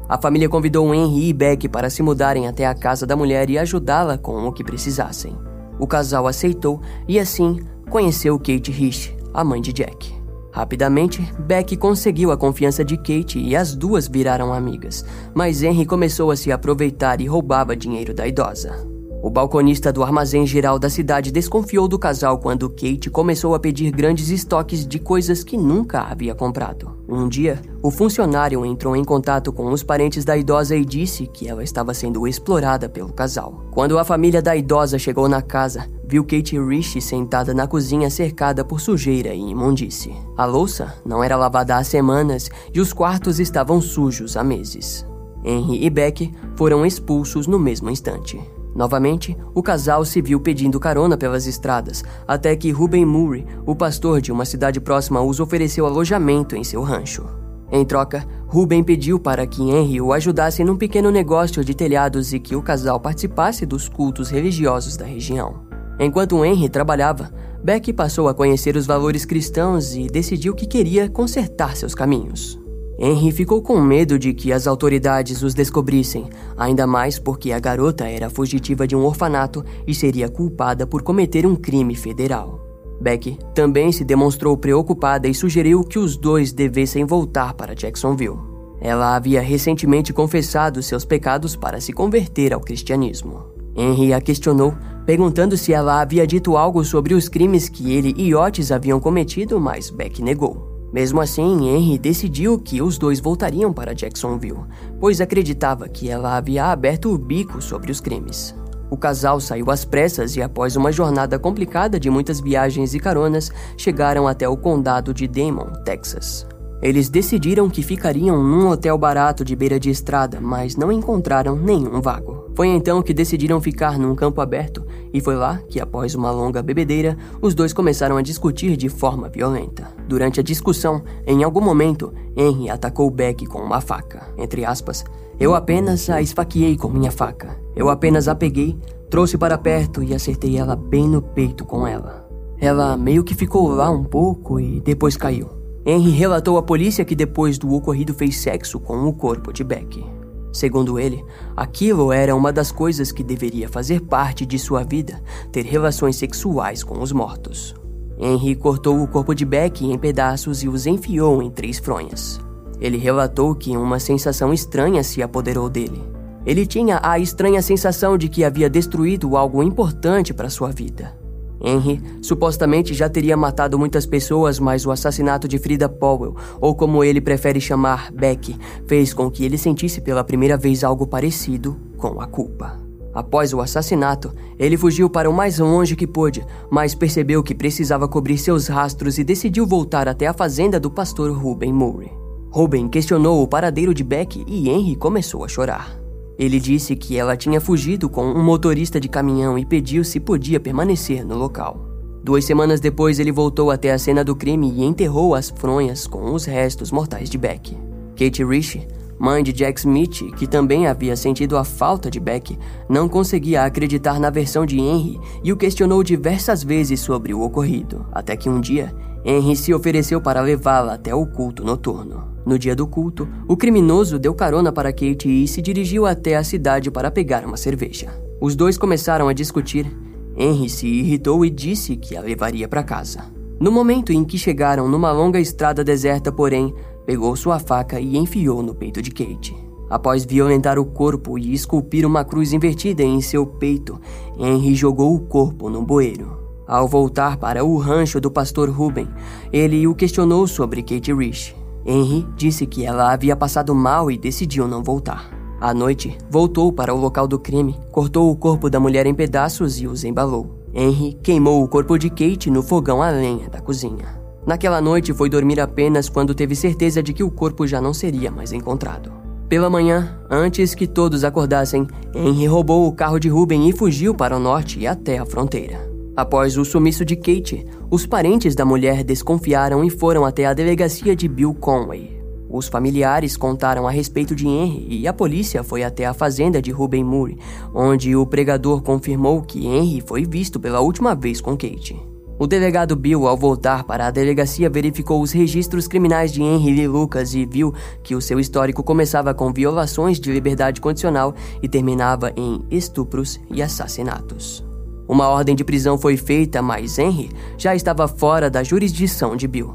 A família convidou Henry e Beck para se mudarem até a casa da mulher e ajudá-la com o que precisassem. O casal aceitou e assim conheceu Kate Rich, a mãe de Jack. Rapidamente, Beck conseguiu a confiança de Kate e as duas viraram amigas, mas Henry começou a se aproveitar e roubava dinheiro da idosa. O balconista do armazém geral da cidade desconfiou do casal quando Kate começou a pedir grandes estoques de coisas que nunca havia comprado. Um dia, o funcionário entrou em contato com os parentes da idosa e disse que ela estava sendo explorada pelo casal. Quando a família da idosa chegou na casa, viu Kate Rich sentada na cozinha cercada por sujeira e imundície. A louça não era lavada há semanas e os quartos estavam sujos há meses. Henry e Beck foram expulsos no mesmo instante. Novamente, o casal se viu pedindo carona pelas estradas, até que Ruben Murray, o pastor de uma cidade próxima, os ofereceu alojamento em seu rancho. Em troca, Ruben pediu para que Henry o ajudasse num pequeno negócio de telhados e que o casal participasse dos cultos religiosos da região. Enquanto Henry trabalhava, Beck passou a conhecer os valores cristãos e decidiu que queria consertar seus caminhos. Henry ficou com medo de que as autoridades os descobrissem, ainda mais porque a garota era fugitiva de um orfanato e seria culpada por cometer um crime federal. Beck também se demonstrou preocupada e sugeriu que os dois devessem voltar para Jacksonville. Ela havia recentemente confessado seus pecados para se converter ao cristianismo. Henry a questionou, perguntando se ela havia dito algo sobre os crimes que ele e Otis haviam cometido, mas Beck negou. Mesmo assim, Henry decidiu que os dois voltariam para Jacksonville, pois acreditava que ela havia aberto o bico sobre os crimes. O casal saiu às pressas e, após uma jornada complicada de muitas viagens e caronas, chegaram até o condado de Damon, Texas. Eles decidiram que ficariam num hotel barato de beira de estrada, mas não encontraram nenhum vago. Foi então que decidiram ficar num campo aberto, e foi lá que, após uma longa bebedeira, os dois começaram a discutir de forma violenta. Durante a discussão, em algum momento, Henry atacou Beck com uma faca. Entre aspas, eu apenas a esfaqueei com minha faca. Eu apenas a peguei, trouxe para perto e acertei ela bem no peito com ela. Ela meio que ficou lá um pouco e depois caiu. Henry relatou à polícia que depois do ocorrido fez sexo com o corpo de Beck. Segundo ele, aquilo era uma das coisas que deveria fazer parte de sua vida, ter relações sexuais com os mortos. Henry cortou o corpo de Beck em pedaços e os enfiou em três fronhas. Ele relatou que uma sensação estranha se apoderou dele. Ele tinha a estranha sensação de que havia destruído algo importante para sua vida. Henry supostamente já teria matado muitas pessoas, mas o assassinato de Frida Powell, ou como ele prefere chamar Beck, fez com que ele sentisse pela primeira vez algo parecido com a culpa. Após o assassinato, ele fugiu para o mais longe que pôde, mas percebeu que precisava cobrir seus rastros e decidiu voltar até a fazenda do pastor Ruben Murray. Ruben questionou o paradeiro de Beck e Henry começou a chorar. Ele disse que ela tinha fugido com um motorista de caminhão e pediu se podia permanecer no local. Duas semanas depois, ele voltou até a cena do crime e enterrou as fronhas com os restos mortais de Beck. Kate Rich, mãe de Jack Smith, que também havia sentido a falta de Beck, não conseguia acreditar na versão de Henry e o questionou diversas vezes sobre o ocorrido, até que um dia, Henry se ofereceu para levá-la até o culto noturno. No dia do culto, o criminoso deu carona para Kate e se dirigiu até a cidade para pegar uma cerveja. Os dois começaram a discutir. Henry se irritou e disse que a levaria para casa. No momento em que chegaram numa longa estrada deserta, porém, pegou sua faca e enfiou no peito de Kate. Após violentar o corpo e esculpir uma cruz invertida em seu peito, Henry jogou o corpo no bueiro. Ao voltar para o rancho do pastor Ruben, ele o questionou sobre Kate Rich. Henry disse que ela havia passado mal e decidiu não voltar. À noite, voltou para o local do crime, cortou o corpo da mulher em pedaços e os embalou. Henry queimou o corpo de Kate no fogão a lenha da cozinha. Naquela noite foi dormir apenas quando teve certeza de que o corpo já não seria mais encontrado. Pela manhã, antes que todos acordassem, Henry roubou o carro de Ruben e fugiu para o norte e até a fronteira. Após o sumiço de Kate, os parentes da mulher desconfiaram e foram até a delegacia de Bill Conway. Os familiares contaram a respeito de Henry e a polícia foi até a fazenda de Ruben Moore, onde o pregador confirmou que Henry foi visto pela última vez com Kate. O delegado Bill, ao voltar para a delegacia, verificou os registros criminais de Henry Lee Lucas e viu que o seu histórico começava com violações de liberdade condicional e terminava em estupros e assassinatos. Uma ordem de prisão foi feita, mas Henry já estava fora da jurisdição de Bill.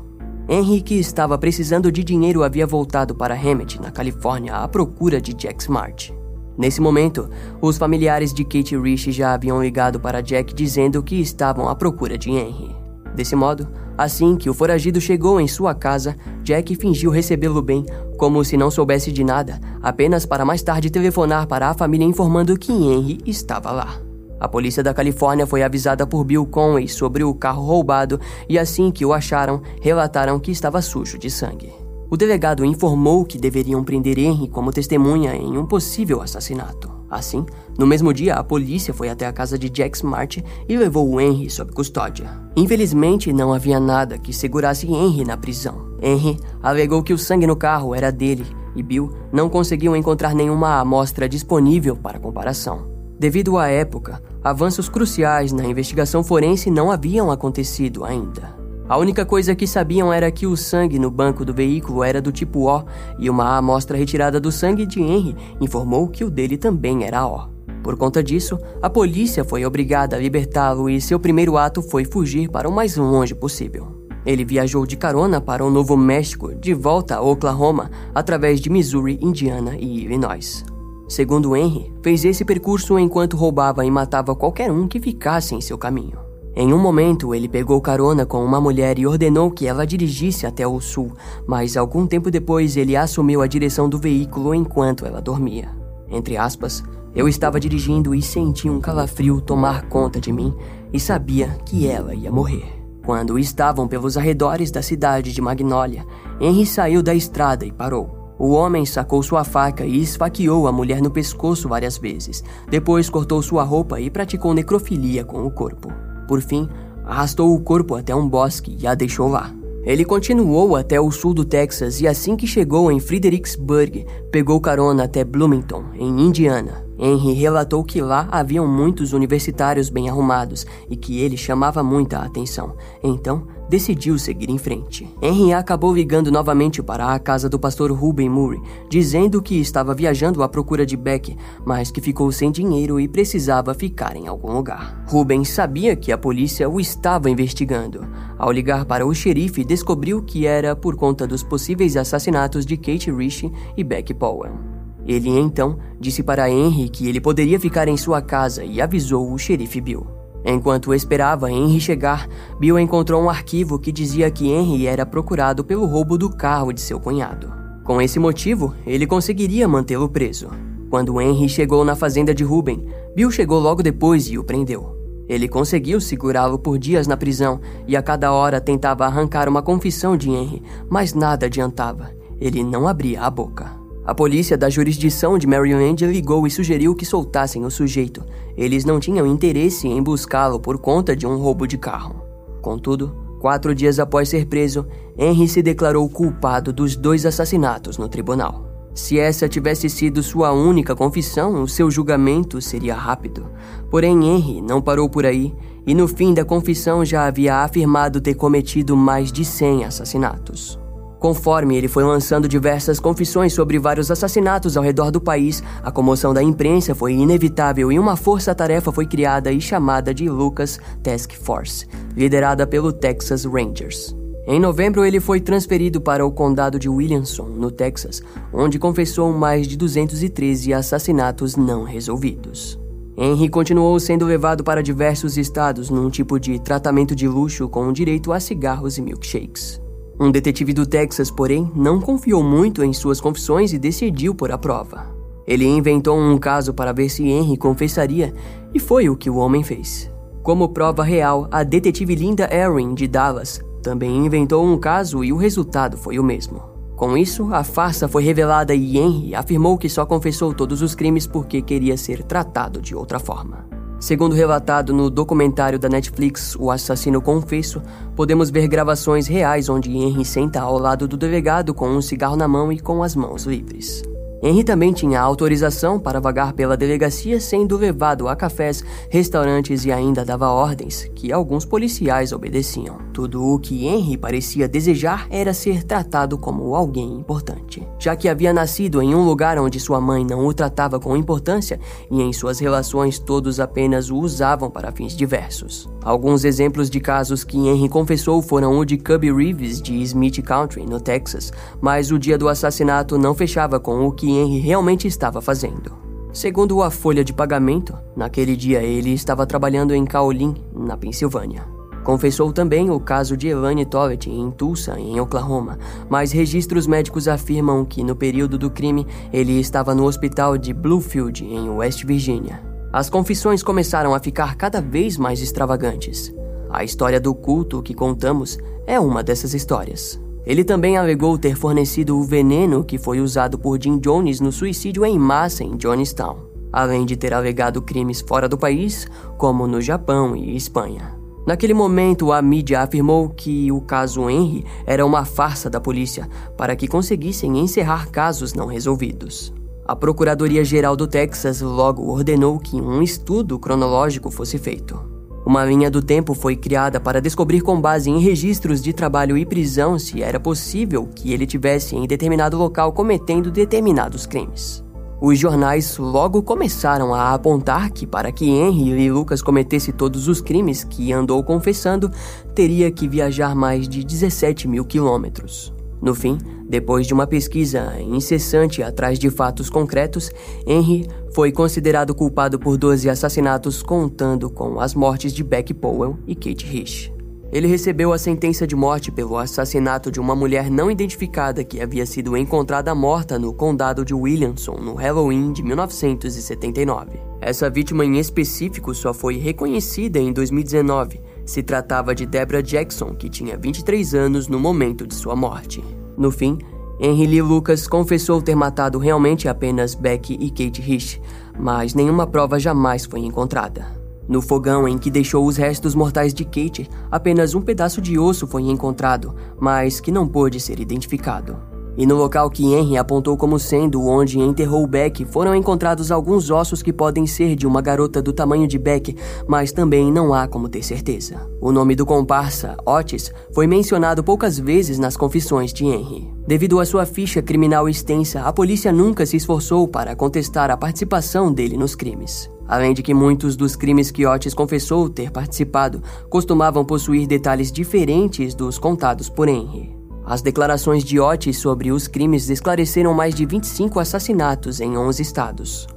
Henry, que estava precisando de dinheiro, havia voltado para Hemet, na Califórnia, à procura de Jack Smart. Nesse momento, os familiares de Kate Rich já haviam ligado para Jack dizendo que estavam à procura de Henry. Desse modo, assim que o foragido chegou em sua casa, Jack fingiu recebê-lo bem, como se não soubesse de nada, apenas para mais tarde telefonar para a família informando que Henry estava lá. A polícia da Califórnia foi avisada por Bill Conway sobre o carro roubado e assim que o acharam, relataram que estava sujo de sangue. O delegado informou que deveriam prender Henry como testemunha em um possível assassinato. Assim, no mesmo dia, a polícia foi até a casa de Jack Smart e levou o Henry sob custódia. Infelizmente, não havia nada que segurasse Henry na prisão. Henry alegou que o sangue no carro era dele e Bill não conseguiu encontrar nenhuma amostra disponível para comparação. Devido à época, avanços cruciais na investigação forense não haviam acontecido ainda. A única coisa que sabiam era que o sangue no banco do veículo era do tipo O e uma amostra retirada do sangue de Henry informou que o dele também era O. Por conta disso, a polícia foi obrigada a libertá-lo e seu primeiro ato foi fugir para o mais longe possível. Ele viajou de carona para o Novo México, de volta a Oklahoma, através de Missouri, Indiana e Illinois. Segundo Henry, fez esse percurso enquanto roubava e matava qualquer um que ficasse em seu caminho. Em um momento, ele pegou carona com uma mulher e ordenou que ela dirigisse até o sul, mas algum tempo depois ele assumiu a direção do veículo enquanto ela dormia. Entre aspas, eu estava dirigindo e senti um calafrio tomar conta de mim e sabia que ela ia morrer. Quando estavam pelos arredores da cidade de Magnolia, Henry saiu da estrada e parou. O homem sacou sua faca e esfaqueou a mulher no pescoço várias vezes. Depois cortou sua roupa e praticou necrofilia com o corpo. Por fim, arrastou o corpo até um bosque e a deixou lá. Ele continuou até o sul do Texas e assim que chegou em Fredericksburg, pegou carona até Bloomington, em Indiana. Henry relatou que lá haviam muitos universitários bem arrumados e que ele chamava muita atenção. Então, decidiu seguir em frente. Henry acabou ligando novamente para a casa do pastor Ruben Murray, dizendo que estava viajando à procura de Beck, mas que ficou sem dinheiro e precisava ficar em algum lugar. Ruben sabia que a polícia o estava investigando. Ao ligar para o xerife, descobriu que era por conta dos possíveis assassinatos de Kate Rich e Beck Powell. Ele então disse para Henry que ele poderia ficar em sua casa e avisou o xerife Bill. Enquanto esperava Henry chegar, Bill encontrou um arquivo que dizia que Henry era procurado pelo roubo do carro de seu cunhado. Com esse motivo, ele conseguiria mantê-lo preso. Quando Henry chegou na fazenda de Ruben, Bill chegou logo depois e o prendeu. Ele conseguiu segurá-lo por dias na prisão e a cada hora tentava arrancar uma confissão de Henry, mas nada adiantava. Ele não abria a boca. A polícia da jurisdição de Maryland ligou e sugeriu que soltassem o sujeito. Eles não tinham interesse em buscá-lo por conta de um roubo de carro. Contudo, quatro dias após ser preso, Henry se declarou culpado dos dois assassinatos no tribunal. Se essa tivesse sido sua única confissão, o seu julgamento seria rápido. Porém, Henry não parou por aí e no fim da confissão já havia afirmado ter cometido mais de 100 assassinatos. Conforme ele foi lançando diversas confissões sobre vários assassinatos ao redor do país, a comoção da imprensa foi inevitável e uma força-tarefa foi criada e chamada de Lucas Task Force, liderada pelo Texas Rangers. Em novembro, ele foi transferido para o condado de Williamson, no Texas, onde confessou mais de 213 assassinatos não resolvidos. Henry continuou sendo levado para diversos estados num tipo de tratamento de luxo com direito a cigarros e milkshakes. Um detetive do Texas, porém, não confiou muito em suas confissões e decidiu por a prova. Ele inventou um caso para ver se Henry confessaria, e foi o que o homem fez. Como prova real, a detetive Linda Erin, de Dallas, também inventou um caso e o resultado foi o mesmo. Com isso, a farsa foi revelada e Henry afirmou que só confessou todos os crimes porque queria ser tratado de outra forma. Segundo relatado no documentário da Netflix O Assassino Confesso, podemos ver gravações reais onde Henry senta ao lado do delegado com um cigarro na mão e com as mãos livres. Henry também tinha autorização para vagar pela delegacia, sendo levado a cafés, restaurantes e ainda dava ordens que alguns policiais obedeciam. Tudo o que Henry parecia desejar era ser tratado como alguém importante, já que havia nascido em um lugar onde sua mãe não o tratava com importância e em suas relações todos apenas o usavam para fins diversos. Alguns exemplos de casos que Henry confessou foram o de Cubby Reeves de Smith Country, no Texas, mas o dia do assassinato não fechava com o que Henry realmente estava fazendo. Segundo a folha de pagamento, naquele dia ele estava trabalhando em Kaolin, na Pensilvânia. Confessou também o caso de Elaine Tollett em Tulsa, em Oklahoma, mas registros médicos afirmam que no período do crime ele estava no hospital de Bluefield, em West Virginia. As confissões começaram a ficar cada vez mais extravagantes. A história do culto que contamos é uma dessas histórias. Ele também alegou ter fornecido o veneno que foi usado por Jim Jones no suicídio em massa em Jonestown, além de ter alegado crimes fora do país, como no Japão e Espanha. Naquele momento, a mídia afirmou que o caso Henry era uma farsa da polícia para que conseguissem encerrar casos não resolvidos. A Procuradoria-Geral do Texas logo ordenou que um estudo cronológico fosse feito. Uma linha do tempo foi criada para descobrir com base em registros de trabalho e prisão se era possível que ele tivesse em determinado local cometendo determinados crimes. Os jornais logo começaram a apontar que para que Henry e Lucas cometesse todos os crimes que andou confessando, teria que viajar mais de 17 mil quilômetros. No fim, depois de uma pesquisa incessante atrás de fatos concretos, Henry foi considerado culpado por 12 assassinatos, contando com as mortes de Beck Powell e Kate Rich. Ele recebeu a sentença de morte pelo assassinato de uma mulher não identificada que havia sido encontrada morta no condado de Williamson no Halloween de 1979. Essa vítima em específico só foi reconhecida em 2019 se tratava de Deborah Jackson, que tinha 23 anos no momento de sua morte. No fim, Henry Lee Lucas confessou ter matado realmente apenas Becky e Kate Rich, mas nenhuma prova jamais foi encontrada. No fogão em que deixou os restos mortais de Kate, apenas um pedaço de osso foi encontrado, mas que não pôde ser identificado. E no local que Henry apontou como sendo onde enterrou Beck, foram encontrados alguns ossos que podem ser de uma garota do tamanho de Beck, mas também não há como ter certeza. O nome do comparsa, Otis, foi mencionado poucas vezes nas confissões de Henry. Devido à sua ficha criminal extensa, a polícia nunca se esforçou para contestar a participação dele nos crimes. Além de que muitos dos crimes que Otis confessou ter participado costumavam possuir detalhes diferentes dos contados por Henry. As declarações de Otis sobre os crimes esclareceram mais de 25 assassinatos em 11 estados.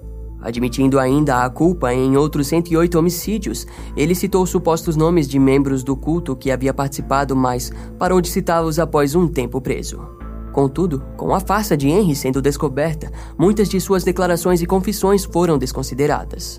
Admitindo ainda a culpa em outros 108 homicídios, ele citou supostos nomes de membros do culto que havia participado, mas parou de citá-los após um tempo preso. Contudo, com a farsa de Henry sendo descoberta, muitas de suas declarações e confissões foram desconsideradas.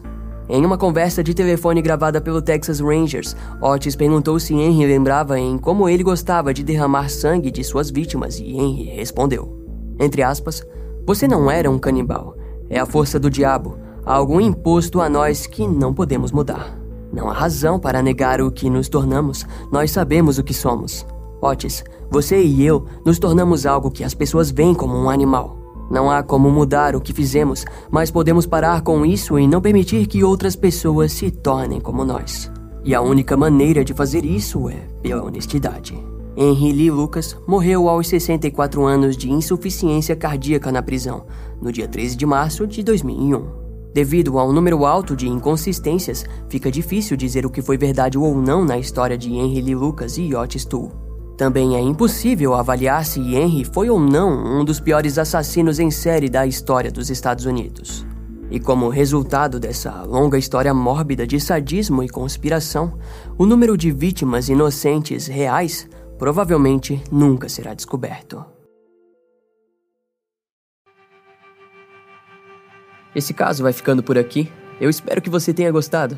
Em uma conversa de telefone gravada pelo Texas Rangers, Otis perguntou se Henry lembrava em como ele gostava de derramar sangue de suas vítimas e Henry respondeu: Entre aspas, você não era um canibal. É a força do diabo, algo imposto a nós que não podemos mudar. Não há razão para negar o que nos tornamos, nós sabemos o que somos. Otis, você e eu nos tornamos algo que as pessoas veem como um animal. Não há como mudar o que fizemos, mas podemos parar com isso e não permitir que outras pessoas se tornem como nós. E a única maneira de fazer isso é pela honestidade. Henry Lee Lucas morreu aos 64 anos de insuficiência cardíaca na prisão, no dia 13 de março de 2001. Devido ao número alto de inconsistências, fica difícil dizer o que foi verdade ou não na história de Henry Lee Lucas e Otis Toole. Também é impossível avaliar se Henry foi ou não um dos piores assassinos em série da história dos Estados Unidos. E como resultado dessa longa história mórbida de sadismo e conspiração, o número de vítimas inocentes reais provavelmente nunca será descoberto. Esse caso vai ficando por aqui. Eu espero que você tenha gostado.